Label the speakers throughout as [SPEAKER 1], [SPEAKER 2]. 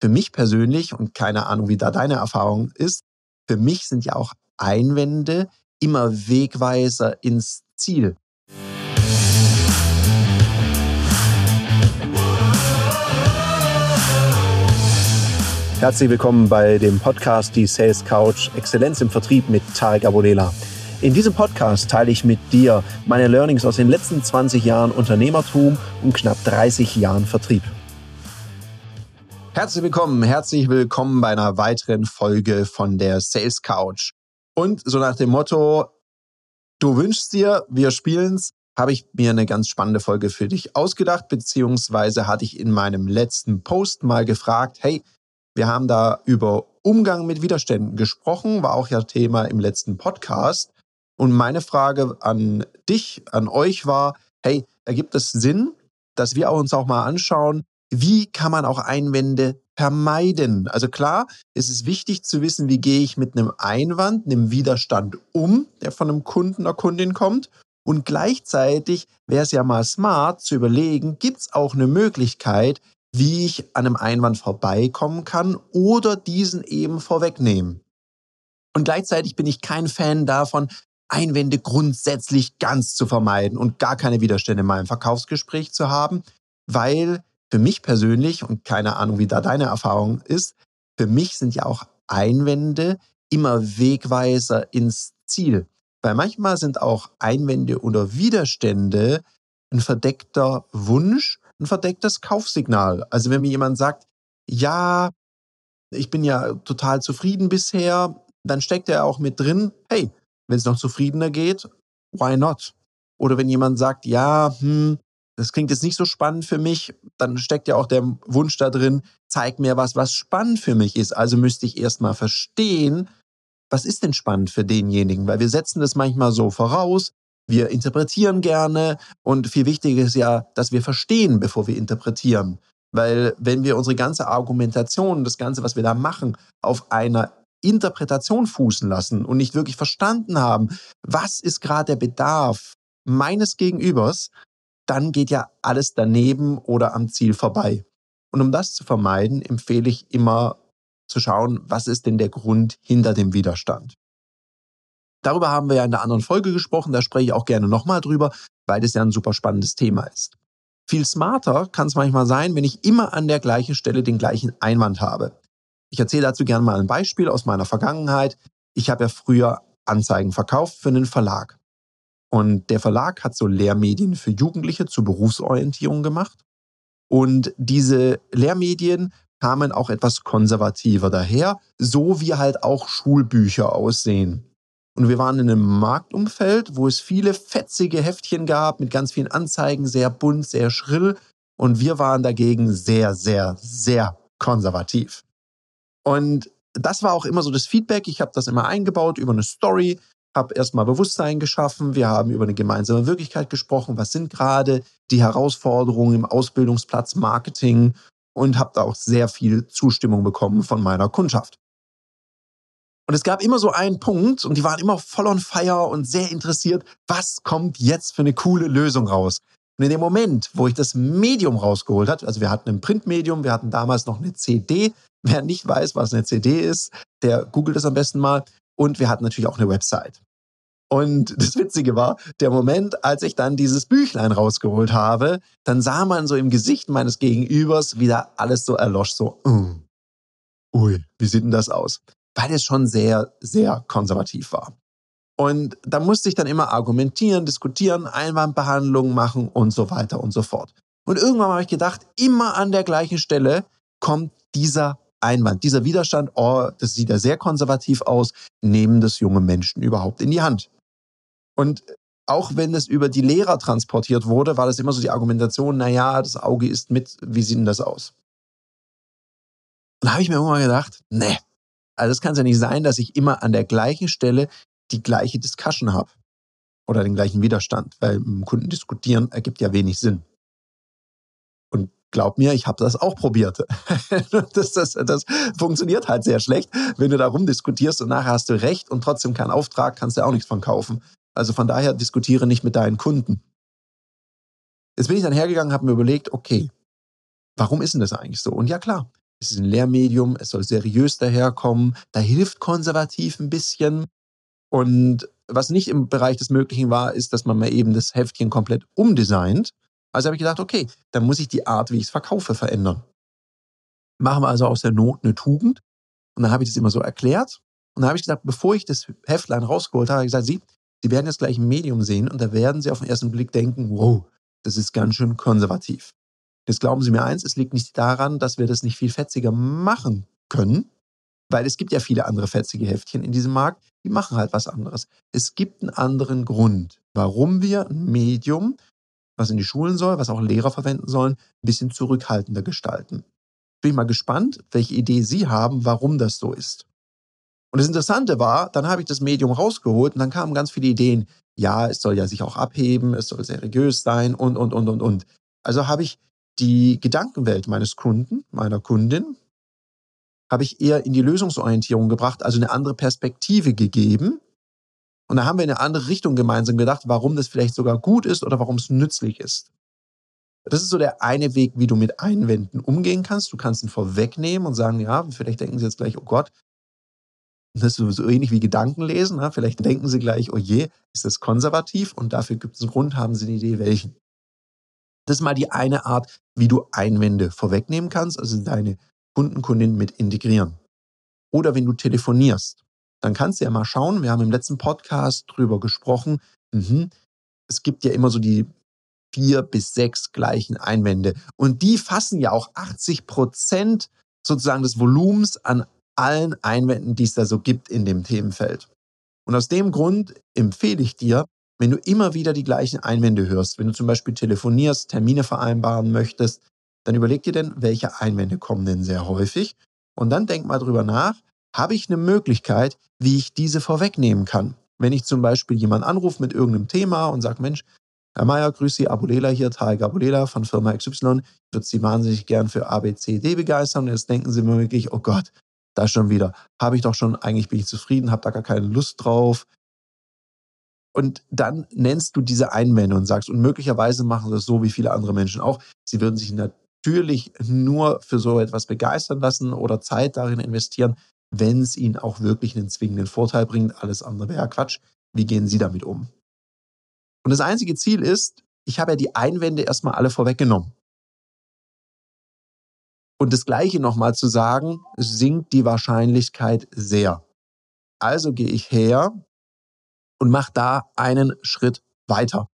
[SPEAKER 1] für mich persönlich, und keine Ahnung, wie da deine Erfahrung ist, für mich sind ja auch Einwände immer Wegweiser ins Ziel. Herzlich willkommen bei dem Podcast Die Sales Couch Exzellenz im Vertrieb mit Tarek Abodela. In diesem Podcast teile ich mit dir meine Learnings aus den letzten 20 Jahren Unternehmertum und knapp 30 Jahren Vertrieb. Herzlich willkommen, herzlich willkommen bei einer weiteren Folge von der Sales Couch. Und so nach dem Motto, du wünschst dir, wir spielen's, habe ich mir eine ganz spannende Folge für dich ausgedacht, beziehungsweise hatte ich in meinem letzten Post mal gefragt, hey, wir haben da über Umgang mit Widerständen gesprochen, war auch ja Thema im letzten Podcast. Und meine Frage an dich, an euch war, hey, ergibt es Sinn, dass wir uns auch mal anschauen, wie kann man auch Einwände vermeiden? Also klar, es ist wichtig zu wissen, wie gehe ich mit einem Einwand, einem Widerstand um, der von einem Kunden oder Kundin kommt. Und gleichzeitig wäre es ja mal smart zu überlegen, gibt es auch eine Möglichkeit, wie ich an einem Einwand vorbeikommen kann oder diesen eben vorwegnehmen. Und gleichzeitig bin ich kein Fan davon, Einwände grundsätzlich ganz zu vermeiden und gar keine Widerstände in meinem Verkaufsgespräch zu haben, weil für mich persönlich, und keine Ahnung, wie da deine Erfahrung ist, für mich sind ja auch Einwände immer Wegweiser ins Ziel. Weil manchmal sind auch Einwände oder Widerstände ein verdeckter Wunsch, ein verdecktes Kaufsignal. Also wenn mir jemand sagt, ja, ich bin ja total zufrieden bisher, dann steckt er auch mit drin, hey, wenn es noch zufriedener geht, why not? Oder wenn jemand sagt, ja, hm, das klingt jetzt nicht so spannend für mich, dann steckt ja auch der Wunsch da drin, zeig mir was, was spannend für mich ist. Also müsste ich erstmal verstehen, was ist denn spannend für denjenigen? Weil wir setzen das manchmal so voraus, wir interpretieren gerne und viel wichtiger ist ja, dass wir verstehen, bevor wir interpretieren. Weil wenn wir unsere ganze Argumentation, das Ganze, was wir da machen, auf einer Interpretation fußen lassen und nicht wirklich verstanden haben, was ist gerade der Bedarf meines Gegenübers, dann geht ja alles daneben oder am Ziel vorbei. Und um das zu vermeiden, empfehle ich immer zu schauen, was ist denn der Grund hinter dem Widerstand. Darüber haben wir ja in der anderen Folge gesprochen, da spreche ich auch gerne nochmal drüber, weil das ja ein super spannendes Thema ist. Viel smarter kann es manchmal sein, wenn ich immer an der gleichen Stelle den gleichen Einwand habe. Ich erzähle dazu gerne mal ein Beispiel aus meiner Vergangenheit. Ich habe ja früher Anzeigen verkauft für einen Verlag. Und der Verlag hat so Lehrmedien für Jugendliche zur Berufsorientierung gemacht. Und diese Lehrmedien kamen auch etwas konservativer daher, so wie halt auch Schulbücher aussehen. Und wir waren in einem Marktumfeld, wo es viele fetzige Heftchen gab mit ganz vielen Anzeigen, sehr bunt, sehr schrill. Und wir waren dagegen sehr, sehr, sehr konservativ. Und das war auch immer so das Feedback. Ich habe das immer eingebaut über eine Story, habe erstmal Bewusstsein geschaffen. Wir haben über eine gemeinsame Wirklichkeit gesprochen. Was sind gerade die Herausforderungen im Ausbildungsplatz Marketing? Und habe da auch sehr viel Zustimmung bekommen von meiner Kundschaft. Und es gab immer so einen Punkt und die waren immer voll on fire und sehr interessiert, was kommt jetzt für eine coole Lösung raus. Und in dem Moment, wo ich das Medium rausgeholt habe, also wir hatten ein Printmedium, wir hatten damals noch eine CD, Wer nicht weiß, was eine CD ist, der googelt es am besten mal. Und wir hatten natürlich auch eine Website. Und das Witzige war, der Moment, als ich dann dieses Büchlein rausgeholt habe, dann sah man so im Gesicht meines Gegenübers wieder alles so erlosch, so, uh, ui, wie sieht denn das aus? Weil es schon sehr, sehr konservativ war. Und da musste ich dann immer argumentieren, diskutieren, Einwandbehandlungen machen und so weiter und so fort. Und irgendwann habe ich gedacht, immer an der gleichen Stelle kommt dieser Einwand, dieser Widerstand, oh, das sieht ja sehr konservativ aus, nehmen das junge Menschen überhaupt in die Hand. Und auch wenn es über die Lehrer transportiert wurde, war das immer so die Argumentation, naja, das Auge ist mit, wie sieht denn das aus? Und da habe ich mir irgendwann gedacht, nee, also das kann es ja nicht sein, dass ich immer an der gleichen Stelle die gleiche Discussion habe oder den gleichen Widerstand, weil mit dem Kunden diskutieren ergibt ja wenig Sinn glaub mir, ich habe das auch probiert. das, das, das funktioniert halt sehr schlecht. Wenn du da rumdiskutierst und nachher hast du recht und trotzdem keinen Auftrag, kannst du auch nichts von kaufen. Also von daher diskutiere nicht mit deinen Kunden. Jetzt bin ich dann hergegangen, habe mir überlegt, okay, warum ist denn das eigentlich so? Und ja klar, es ist ein Lehrmedium, es soll seriös daherkommen, da hilft konservativ ein bisschen. Und was nicht im Bereich des Möglichen war, ist, dass man mal eben das Heftchen komplett umdesignt. Also habe ich gedacht, okay, dann muss ich die Art, wie ich es verkaufe, verändern. Machen wir also aus der Not eine Tugend. Und dann habe ich das immer so erklärt. Und dann habe ich gesagt, bevor ich das Heftlein rausgeholt habe, habe ich gesagt, Sie, Sie werden jetzt gleich ein Medium sehen und da werden Sie auf den ersten Blick denken, wow, das ist ganz schön konservativ. Jetzt glauben Sie mir eins, es liegt nicht daran, dass wir das nicht viel fetziger machen können, weil es gibt ja viele andere fetzige Heftchen in diesem Markt, die machen halt was anderes. Es gibt einen anderen Grund, warum wir ein Medium, was in die Schulen soll, was auch Lehrer verwenden sollen, ein bisschen zurückhaltender gestalten. Bin ich mal gespannt, welche Idee Sie haben, warum das so ist. Und das Interessante war, dann habe ich das Medium rausgeholt und dann kamen ganz viele Ideen. Ja, es soll ja sich auch abheben, es soll seriös sein und, und, und, und, und. Also habe ich die Gedankenwelt meines Kunden, meiner Kundin, habe ich eher in die Lösungsorientierung gebracht, also eine andere Perspektive gegeben. Und da haben wir in eine andere Richtung gemeinsam gedacht, warum das vielleicht sogar gut ist oder warum es nützlich ist. Das ist so der eine Weg, wie du mit Einwänden umgehen kannst. Du kannst ihn vorwegnehmen und sagen, ja, vielleicht denken sie jetzt gleich, oh Gott, das ist so ähnlich wie Gedankenlesen. Ne? Vielleicht denken sie gleich, oh je, ist das konservativ und dafür gibt es einen Grund, haben sie eine Idee, welchen. Das ist mal die eine Art, wie du Einwände vorwegnehmen kannst, also deine Kunden, Kundinnen mit integrieren. Oder wenn du telefonierst, dann kannst du ja mal schauen, wir haben im letzten Podcast drüber gesprochen, mhm, es gibt ja immer so die vier bis sechs gleichen Einwände. Und die fassen ja auch 80 Prozent sozusagen des Volumens an allen Einwänden, die es da so gibt in dem Themenfeld. Und aus dem Grund empfehle ich dir, wenn du immer wieder die gleichen Einwände hörst, wenn du zum Beispiel telefonierst, Termine vereinbaren möchtest, dann überleg dir denn, welche Einwände kommen denn sehr häufig und dann denk mal drüber nach, habe ich eine Möglichkeit, wie ich diese vorwegnehmen kann? Wenn ich zum Beispiel jemanden anrufe mit irgendeinem Thema und sage, Mensch, Herr Mayer, grüß Sie, Abulela hier, Tarek Abulela von Firma XY. Ich würde Sie wahnsinnig gern für ABCD begeistern. Und jetzt denken Sie mir wirklich, oh Gott, da schon wieder. Habe ich doch schon, eigentlich bin ich zufrieden, habe da gar keine Lust drauf. Und dann nennst du diese Einwände und sagst, und möglicherweise machen sie das so wie viele andere Menschen auch. Sie würden sich natürlich nur für so etwas begeistern lassen oder Zeit darin investieren, wenn es ihnen auch wirklich einen zwingenden Vorteil bringt. Alles andere wäre Quatsch. Wie gehen Sie damit um? Und das einzige Ziel ist, ich habe ja die Einwände erstmal alle vorweggenommen. Und das Gleiche nochmal zu sagen, sinkt die Wahrscheinlichkeit sehr. Also gehe ich her und mache da einen Schritt weiter.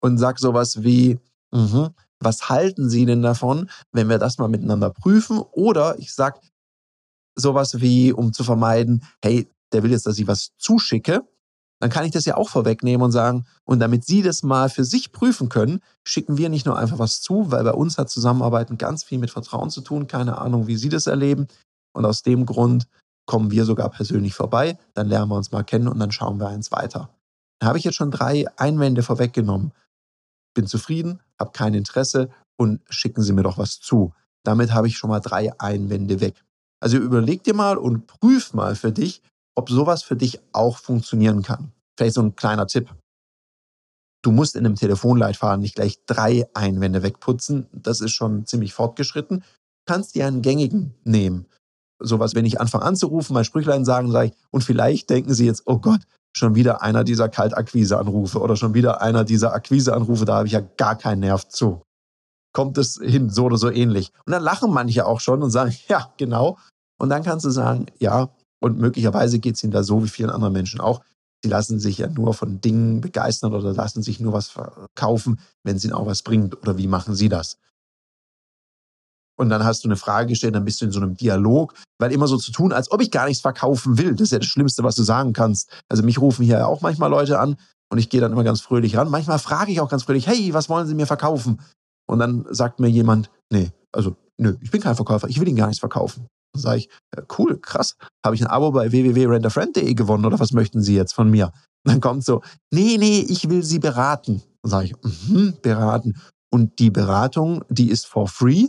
[SPEAKER 1] Und sage sowas wie, mh, was halten Sie denn davon, wenn wir das mal miteinander prüfen? Oder ich sage sowas wie, um zu vermeiden, hey, der will jetzt, dass ich was zuschicke, dann kann ich das ja auch vorwegnehmen und sagen, und damit Sie das mal für sich prüfen können, schicken wir nicht nur einfach was zu, weil bei uns hat Zusammenarbeiten ganz viel mit Vertrauen zu tun, keine Ahnung, wie Sie das erleben. Und aus dem Grund kommen wir sogar persönlich vorbei, dann lernen wir uns mal kennen und dann schauen wir eins weiter. Da habe ich jetzt schon drei Einwände vorweggenommen. Bin zufrieden, habe kein Interesse und schicken Sie mir doch was zu. Damit habe ich schon mal drei Einwände weg. Also überleg dir mal und prüf mal für dich, ob sowas für dich auch funktionieren kann. Vielleicht so ein kleiner Tipp. Du musst in einem Telefonleitfaden nicht gleich drei Einwände wegputzen. Das ist schon ziemlich fortgeschritten. Kannst dir einen gängigen nehmen. Sowas, wenn ich anfange anzurufen, mein Sprüchlein sagen, sage ich, und vielleicht denken Sie jetzt, oh Gott, schon wieder einer dieser Kaltakquise-Anrufe oder schon wieder einer dieser Akquise-Anrufe, da habe ich ja gar keinen Nerv zu. Kommt es hin, so oder so ähnlich. Und dann lachen manche auch schon und sagen, ja, genau. Und dann kannst du sagen, ja, und möglicherweise geht es ihnen da so wie vielen anderen Menschen auch. Sie lassen sich ja nur von Dingen begeistern oder lassen sich nur was verkaufen, wenn es ihnen auch was bringt. Oder wie machen sie das? Und dann hast du eine Frage gestellt, dann bist du in so einem Dialog, weil immer so zu tun, als ob ich gar nichts verkaufen will. Das ist ja das Schlimmste, was du sagen kannst. Also mich rufen hier auch manchmal Leute an und ich gehe dann immer ganz fröhlich ran. Manchmal frage ich auch ganz fröhlich, hey, was wollen Sie mir verkaufen? Und dann sagt mir jemand, nee, also nö, ich bin kein Verkäufer, ich will Ihnen gar nichts verkaufen. Dann sage ich, ja, cool, krass, habe ich ein Abo bei www.renderfriend.de gewonnen oder was möchten Sie jetzt von mir? Dann kommt so, nee, nee, ich will Sie beraten. Dann sage ich, mhm, beraten. Und die Beratung, die ist for free.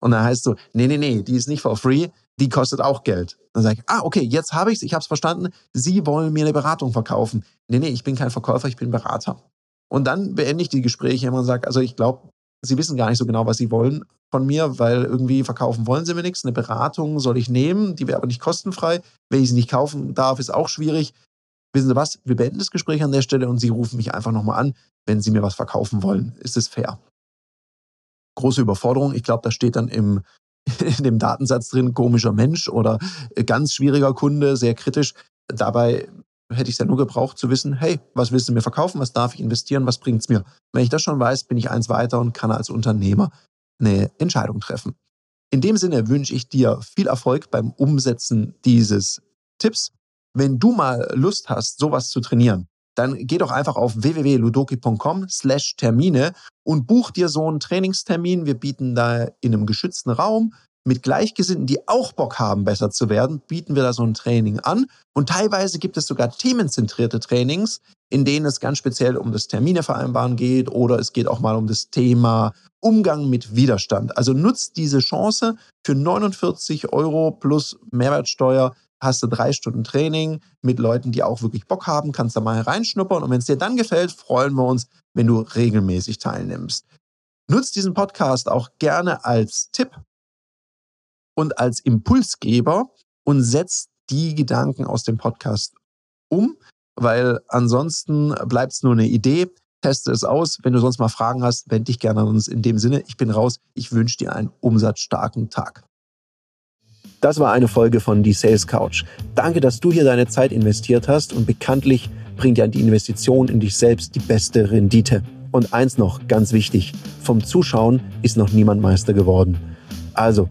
[SPEAKER 1] Und dann heißt so, nee, nee, nee, die ist nicht for free, die kostet auch Geld. Dann sage ich, ah, okay, jetzt habe ich es, ich habe es verstanden. Sie wollen mir eine Beratung verkaufen. Nee, nee, ich bin kein Verkäufer, ich bin Berater. Und dann beende ich die Gespräche immer und sage, also ich glaube, sie wissen gar nicht so genau, was sie wollen von mir, weil irgendwie verkaufen wollen sie mir nichts. Eine Beratung soll ich nehmen, die wäre aber nicht kostenfrei. Wenn ich sie nicht kaufen darf, ist auch schwierig. Wissen Sie was? Wir beenden das Gespräch an der Stelle und Sie rufen mich einfach nochmal an, wenn Sie mir was verkaufen wollen. Ist es fair? Große Überforderung. Ich glaube, da steht dann im, in dem Datensatz drin, komischer Mensch oder ganz schwieriger Kunde, sehr kritisch. Dabei hätte ich es ja nur gebraucht zu wissen, hey, was willst du mir verkaufen, was darf ich investieren, was bringt es mir? Wenn ich das schon weiß, bin ich eins weiter und kann als Unternehmer eine Entscheidung treffen. In dem Sinne wünsche ich dir viel Erfolg beim Umsetzen dieses Tipps. Wenn du mal Lust hast, sowas zu trainieren, dann geh doch einfach auf www.ludoki.com slash Termine und buch dir so einen Trainingstermin. Wir bieten da in einem geschützten Raum mit Gleichgesinnten, die auch Bock haben, besser zu werden, bieten wir da so ein Training an. Und teilweise gibt es sogar themenzentrierte Trainings, in denen es ganz speziell um das Terminevereinbaren geht oder es geht auch mal um das Thema Umgang mit Widerstand. Also nutzt diese Chance für 49 Euro plus Mehrwertsteuer hast du drei Stunden Training mit Leuten, die auch wirklich Bock haben, kannst da mal reinschnuppern und wenn es dir dann gefällt, freuen wir uns, wenn du regelmäßig teilnimmst. Nutzt diesen Podcast auch gerne als Tipp und als Impulsgeber und setzt die Gedanken aus dem Podcast um, weil ansonsten bleibt es nur eine Idee. Teste es aus. Wenn du sonst mal Fragen hast, wende dich gerne an uns. In dem Sinne, ich bin raus. Ich wünsche dir einen umsatzstarken Tag. Das war eine Folge von Die Sales Couch. Danke, dass du hier deine Zeit investiert hast und bekanntlich bringt ja die Investition in dich selbst die beste Rendite. Und eins noch, ganz wichtig, vom Zuschauen ist noch niemand Meister geworden. Also